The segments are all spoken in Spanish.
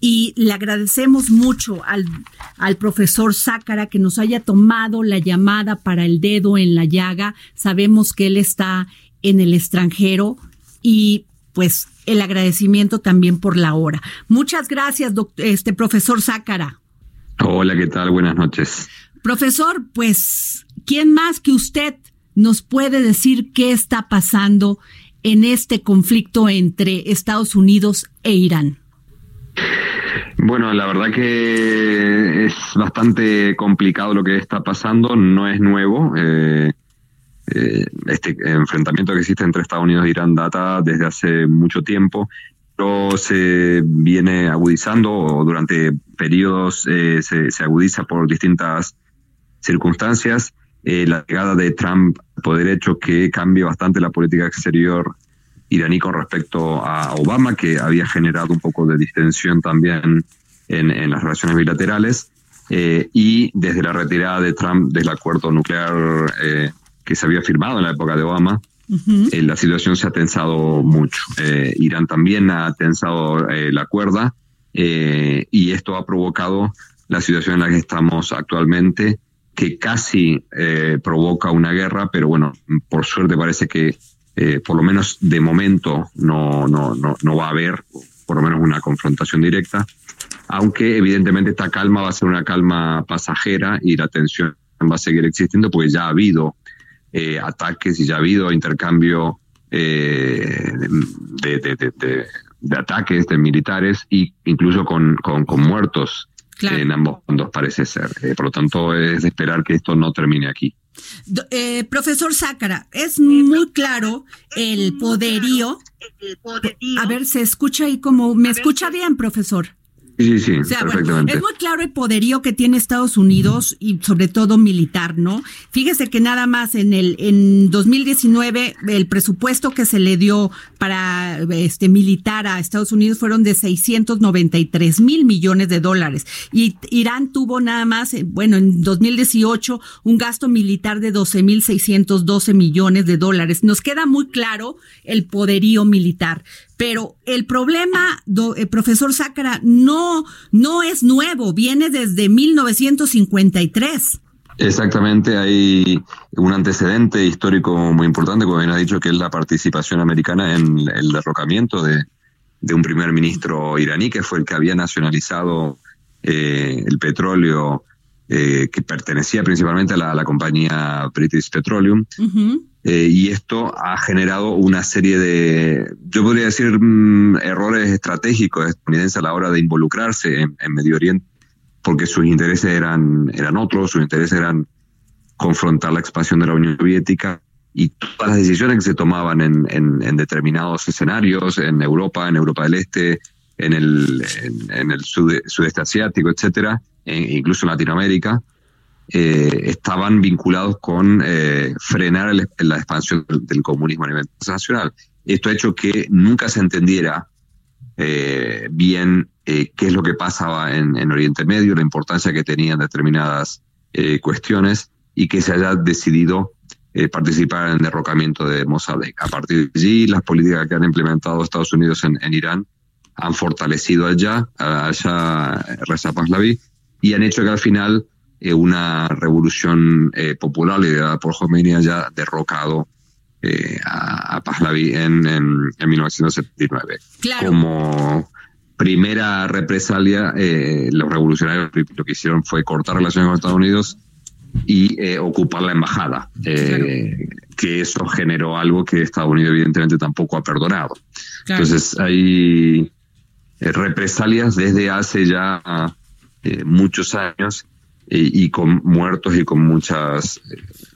Y le agradecemos mucho al, al profesor Zácara que nos haya tomado la llamada para el dedo en la llaga. Sabemos que él está en el extranjero y pues el agradecimiento también por la hora. Muchas gracias, este profesor Zácara. Hola, ¿qué tal? Buenas noches. Profesor, pues, ¿quién más que usted nos puede decir qué está pasando en este conflicto entre Estados Unidos e Irán? Bueno, la verdad que es bastante complicado lo que está pasando, no es nuevo. Eh, eh, este enfrentamiento que existe entre Estados Unidos e Irán data desde hace mucho tiempo, pero se viene agudizando o durante periodos eh, se, agudiza por distintas circunstancias. la llegada de Trump al poder hecho que cambie bastante la política exterior iraní con respecto a Obama, que había generado un poco de distensión también en, las relaciones bilaterales, eh, y desde la retirada de Trump del acuerdo nuclear eh, que se había firmado en la época de Obama, eh, la situación se ha tensado mucho. Irán también ha tensado la cuerda y esto ha provocado la situación en la que estamos actualmente, que casi provoca una guerra, pero bueno, por suerte parece que eh, por lo menos de momento no, no, no, no va a haber por lo menos una confrontación directa, aunque evidentemente esta calma va a ser una calma pasajera y la tensión va a seguir existiendo porque ya ha habido eh, ataques y ya ha habido intercambio eh, de, ataques de militares e incluso con, con muertos en ambos bandos parece ser. por lo tanto, es de esperar que esto no termine aquí. Eh, profesor Zácara, es muy claro el poderío. A ver, se escucha ahí como, ¿me escucha bien, profesor? Sí, sí, perfectamente. es muy claro el poderío que tiene Estados Unidos y sobre todo militar, ¿no? Fíjese que nada más en el en 2019 el presupuesto que se le dio para este militar a Estados Unidos fueron de 693 mil millones de dólares y Irán tuvo nada más, eh, bueno, en 2018 un gasto militar de 12 mil 612 millones de dólares. Nos queda muy claro el poderío militar. Pero el problema, eh, profesor Sácara, no, no es nuevo, viene desde 1953. Exactamente, hay un antecedente histórico muy importante, como bien ha dicho, que es la participación americana en el derrocamiento de, un primer ministro iraní, que fue el que había nacionalizado eh, el petróleo eh, que pertenecía principalmente a la, compañía British Petroleum. Eh, y esto ha generado una serie de, yo podría decir, mm, errores estratégicos estadounidenses a la hora de involucrarse en, Medio Oriente, porque sus intereses eran, eran otros, sus intereses eran confrontar la expansión de la Unión Soviética y todas las decisiones que se tomaban en, en, determinados escenarios, en Europa, en Europa del Este, en el, en, el sudeste asiático, etcétera, e incluso en Latinoamérica, eh, estaban vinculados con eh, frenar la expansión del, comunismo a nivel internacional. Esto ha hecho que nunca se entendiera eh, bien qué es lo que pasaba en, Oriente Medio, la importancia que tenían determinadas cuestiones y que se haya decidido participar en el derrocamiento de Mossadegh. A partir de allí, las políticas que han implementado Estados Unidos en, Irán han fortalecido allá, allá Reza Pahlavi, y han hecho que al final eh, una revolución eh, popular liderada por Khomeini haya derrocado eh, a, Pahlavi en, en, 1979. Como primera represalia, los revolucionarios lo que hicieron fue cortar relaciones con Estados Unidos y ocupar la embajada, que eso generó algo que Estados Unidos evidentemente tampoco ha perdonado. Entonces hay represalias desde hace ya muchos años y, con muertos y con muchas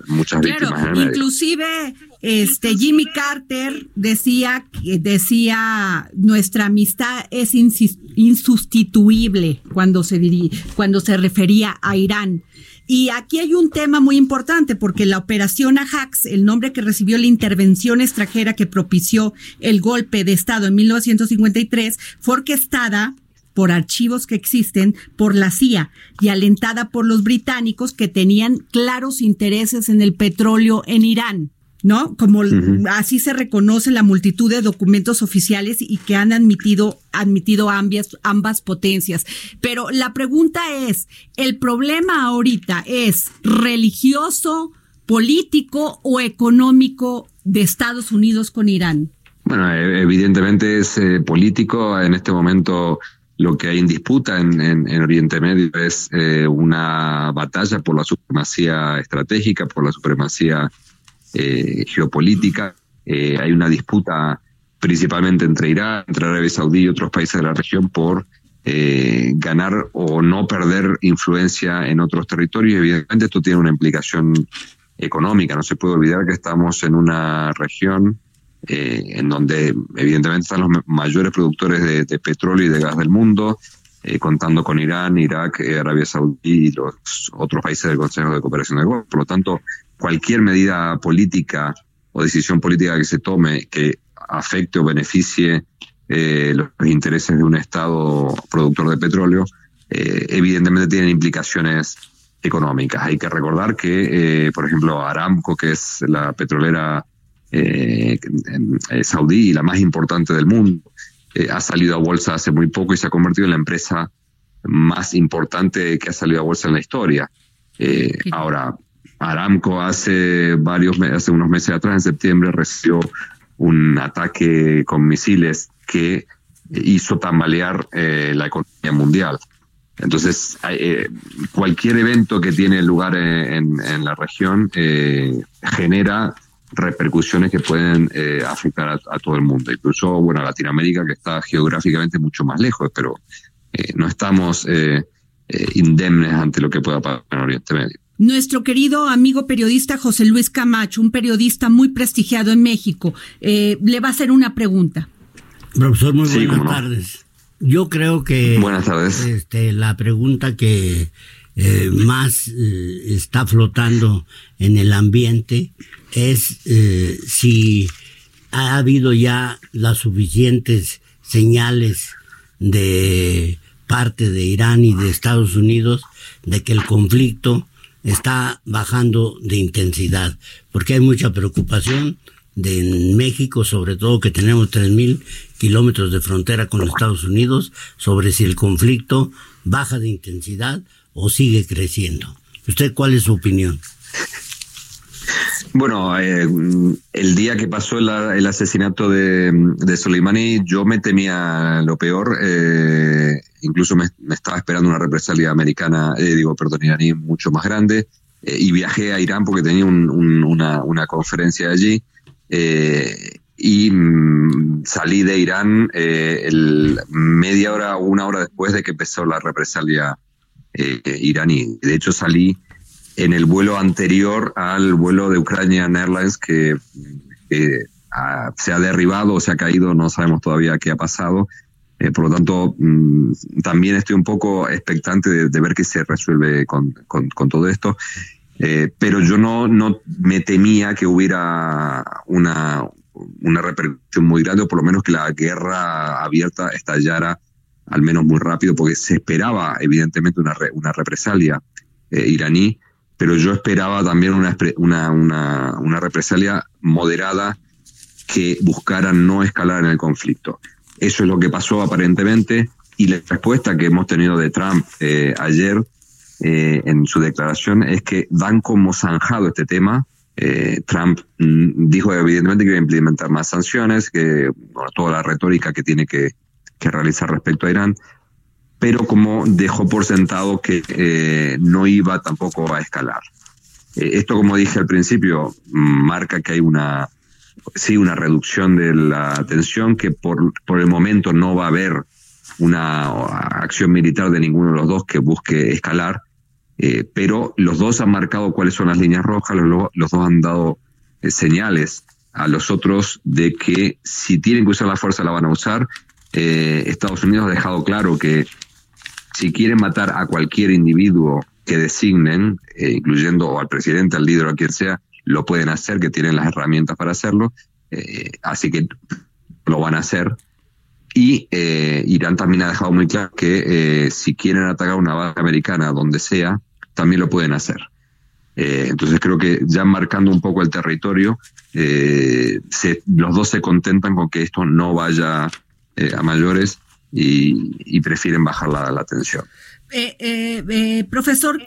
muchas víctimas inclusive este Jimmy Carter decía decía nuestra amistad es insustituible cuando se cuando se refería a Irán y aquí hay un tema muy importante porque la operación Ajax, el nombre que recibió la intervención extranjera que propició el golpe de Estado en 1953, fue orquestada por archivos que existen por la CIA y alentada por los británicos que tenían claros intereses en el petróleo en Irán. ¿no? Como así se reconoce la multitud de documentos oficiales y que han admitido, admitido ambas, ambas potencias. Pero la pregunta es, ¿el problema ahorita es religioso, político o económico de Estados Unidos con Irán? Bueno, e, evidentemente es eh, político. En este momento lo que hay en disputa en, Oriente Medio es eh, una batalla por la supremacía estratégica, por la supremacía eh, geopolítica. Eh, hay una disputa principalmente entre Irán, entre Arabia Saudí y otros países de la región por ganar o no perder influencia en otros territorios. Evidentemente esto tiene una implicación económica. No se puede olvidar que estamos en una región eh, en donde evidentemente están los mayores productores de, petróleo y de gas del mundo, eh, contando con Irán, Irak, eh, Arabia Saudí y los otros países del Consejo de Cooperación del Golfo. Por lo tanto, cualquier medida política o decisión política que se tome que afecte o beneficie los intereses de un Estado productor de petróleo, evidentemente tienen implicaciones económicas. Hay que recordar que, por ejemplo, Aramco, que es la petrolera eh, eh, saudí, la más importante del mundo. Eh, ha salido a bolsa hace muy poco y se ha convertido en la empresa más importante que ha salido a bolsa en la historia. Ahora, Aramco hace varios hace unos meses atrás, en septiembre, recibió un ataque con misiles que hizo tambalear la economía mundial. Entonces, cualquier evento que tiene lugar en, en la región genera repercusiones que pueden eh, afectar a, todo el mundo, incluso bueno, a Latinoamérica que está geográficamente mucho más lejos, pero eh, no estamos eh, indemnes ante lo que pueda pasar en Oriente Medio. Nuestro querido amigo periodista José Luis Camacho, un periodista muy prestigiado en México, le va a hacer una pregunta. Profesor, muy buenas tardes. Yo creo que buenas tardes. Este, la pregunta que más está flotando en el ambiente es eh, si ha habido ya las suficientes señales de parte de Irán y de Estados Unidos de que el conflicto está bajando de intensidad, porque hay mucha preocupación de México, sobre todo que tenemos 3.000 kilómetros de frontera con Estados Unidos, sobre si el conflicto baja de intensidad o sigue creciendo. ¿Usted cuál es su opinión? Bueno, eh, el día que pasó el, asesinato de, Soleimani, yo me temía lo peor. Eh, incluso me, estaba esperando una represalia americana, eh, digo, perdón, iraní mucho más grande. y viajé a Irán porque tenía una, conferencia allí. y mm, salí de Irán el, media hora o una hora después de que empezó la represalia iraní. De hecho, salí en el vuelo anterior al vuelo de Ukrainian Airlines que, se ha derribado o se ha caído, no sabemos todavía qué ha pasado. Eh, por lo tanto, mm, también estoy un poco expectante de, ver qué se resuelve con, todo esto. Eh, pero yo no, no me temía que hubiera una, una repercusión muy grande, o por lo menos que la guerra abierta estallara al menos muy rápido, porque se esperaba evidentemente una, una represalia eh, iraní pero yo esperaba también una, una, una, represalia moderada que buscara no escalar en el conflicto. Eso es lo que pasó aparentemente y la respuesta que hemos tenido de Trump eh, ayer eh, en su declaración es que dan como zanjado este tema. Eh, Trump mm, dijo evidentemente que iba a implementar más sanciones, que toda la retórica que tiene que, que realizar respecto a Irán, pero como dejó por sentado que eh, no iba tampoco a escalar. Eh, esto, como dije al principio, marca que hay una, sí, una reducción de la tensión, que por, por el momento no va a haber una acción militar de ninguno de los dos que busque escalar, Eh, pero los dos han marcado cuáles son las líneas rojas, los, dos han dado eh, señales a los otros de que si tienen que usar la fuerza la van a usar. Eh, Estados Unidos ha dejado claro que si quieren matar a cualquier individuo que designen, incluyendo al presidente, al líder o a quien sea, lo pueden hacer, que tienen las herramientas para hacerlo. así que lo van a hacer. Y eh, Irán también ha dejado muy claro que eh, si quieren atacar una base americana donde sea, también lo pueden hacer. Eh, entonces creo que ya marcando un poco el territorio, los dos se contentan con que esto no vaya a mayores y, prefieren bajar la, la tensión. profesor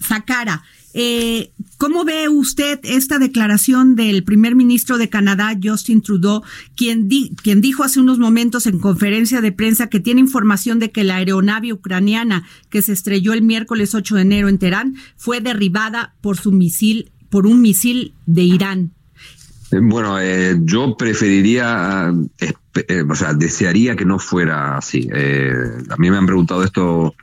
Zakara, eh, ¿Cómo ve usted esta declaración del primer ministro de Canadá, Justin Trudeau, quien, quien dijo hace unos momentos en conferencia de prensa que tiene información de que la aeronave ucraniana que se estrelló el miércoles 8 de enero en Teherán fue derribada por su misil, por un misil de Irán? Eh, bueno, eh, yo preferiría, o sea, desearía que no fuera así. a mí me han preguntado esto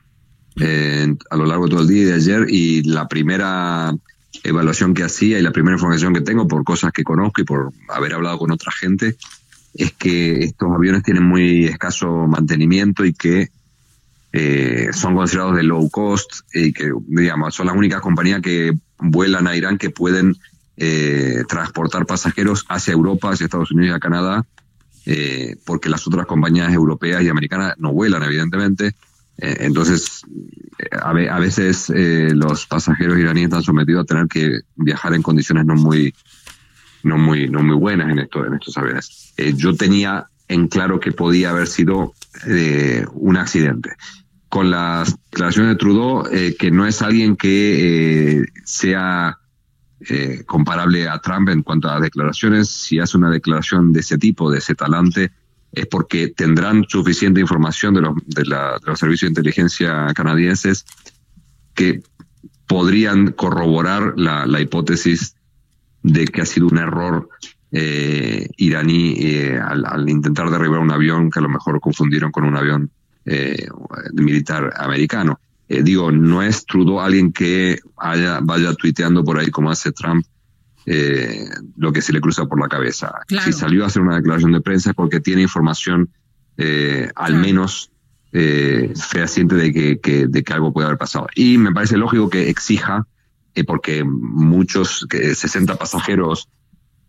a lo largo de todo el día y de ayer y la primera evaluación que hacía y la primera información que tengo por cosas que conozco y por haber hablado con otra gente es que estos aviones tienen muy escaso mantenimiento y que eh, son considerados de low cost y que digamos son las únicas compañías que vuelan a Irán que pueden eh, transportar pasajeros hacia Europa, hacia Estados Unidos y a Canadá, eh, porque las otras compañías europeas y americanas no vuelan, evidentemente. Eh, entonces, eh, a, veces eh, los pasajeros iraníes están sometidos a tener que viajar en condiciones no muy, no muy, no muy buenas en, esto, en estos aviones. yo tenía en claro que podía haber sido un accidente. Con las declaraciones de Trudeau, que no es alguien que sea comparable a Trump en cuanto a declaraciones, si hace una declaración de ese tipo, de ese talante, es porque tendrán suficiente información de los, de, los servicios de inteligencia canadienses que podrían corroborar la, hipótesis de que ha sido un error eh, iraní eh, al, intentar derribar un avión que a lo mejor confundieron con un avión eh, militar americano. Digo, no es Trudeau alguien que haya, vaya tuiteando por ahí como hace Trump eh, lo que se le cruza por la cabeza. Si salió a hacer una declaración de prensa es porque tiene información eh, al menos eh, fehaciente de que, de que algo puede haber pasado. Y me parece lógico que exija, eh, porque muchos, que 60 pasajeros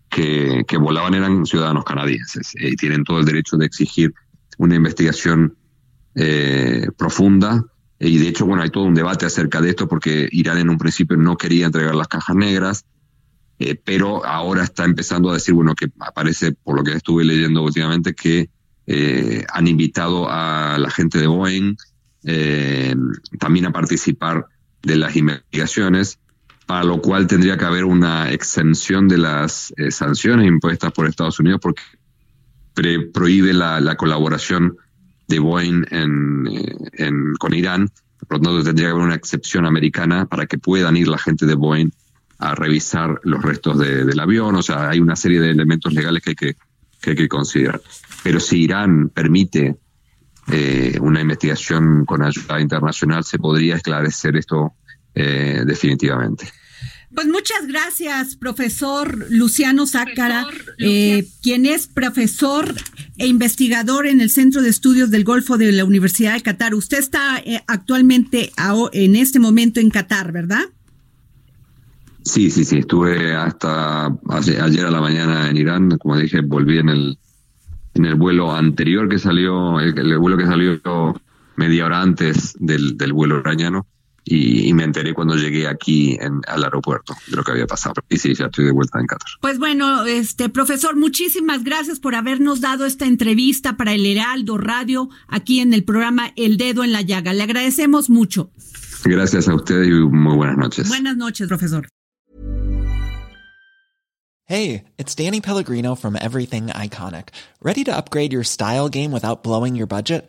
que, que volaban eran ciudadanos canadienses y tienen todo el derecho de exigir una investigación profunda y de hecho, bueno, hay todo un debate acerca de esto porque Irán en un principio no quería entregar las cajas negras, eh, pero ahora está empezando a decir, bueno, que aparece, por lo que estuve leyendo últimamente, que eh, han invitado a la gente de Boeing eh, también a participar de las investigaciones, para lo cual tendría que haber una exención de las sanciones impuestas por Estados Unidos porque prohíbe la, colaboración de Boeing con Irán. Por lo tanto, tendría que haber una excepción americana para que puedan ir la gente de Boeing a revisar los restos del avión. O sea, hay una serie de elementos legales que hay que, que, hay que considerar. Pero si Irán permite eh, una investigación con ayuda internacional, se podría esclarecer esto eh, definitivamente. Pues muchas gracias, profesor Luciano Zácara, eh, quien es profesor e investigador en el Centro de Estudios del Golfo de la Universidad de Qatar. Usted está actualmente en este momento en Qatar, ¿verdad? Sí, sí, sí, estuve hasta ayer a la mañana en Irán, como dije, volví en el en el vuelo anterior que salió, el, vuelo que salió media hora antes del, del vuelo irañano y, me enteré cuando llegué aquí en, al aeropuerto de lo que había pasado. Y sí, ya estoy de vuelta en Qatar. Pues bueno, este profesor, muchísimas gracias por habernos dado esta entrevista para el Heraldo Radio aquí en el programa El Dedo en la Llaga. Le agradecemos mucho. Gracias a ustedes y muy buenas noches. Buenas noches, profesor. Hey, it's Danny Pellegrino from Everything Iconic. Ready to upgrade your style game without blowing your budget?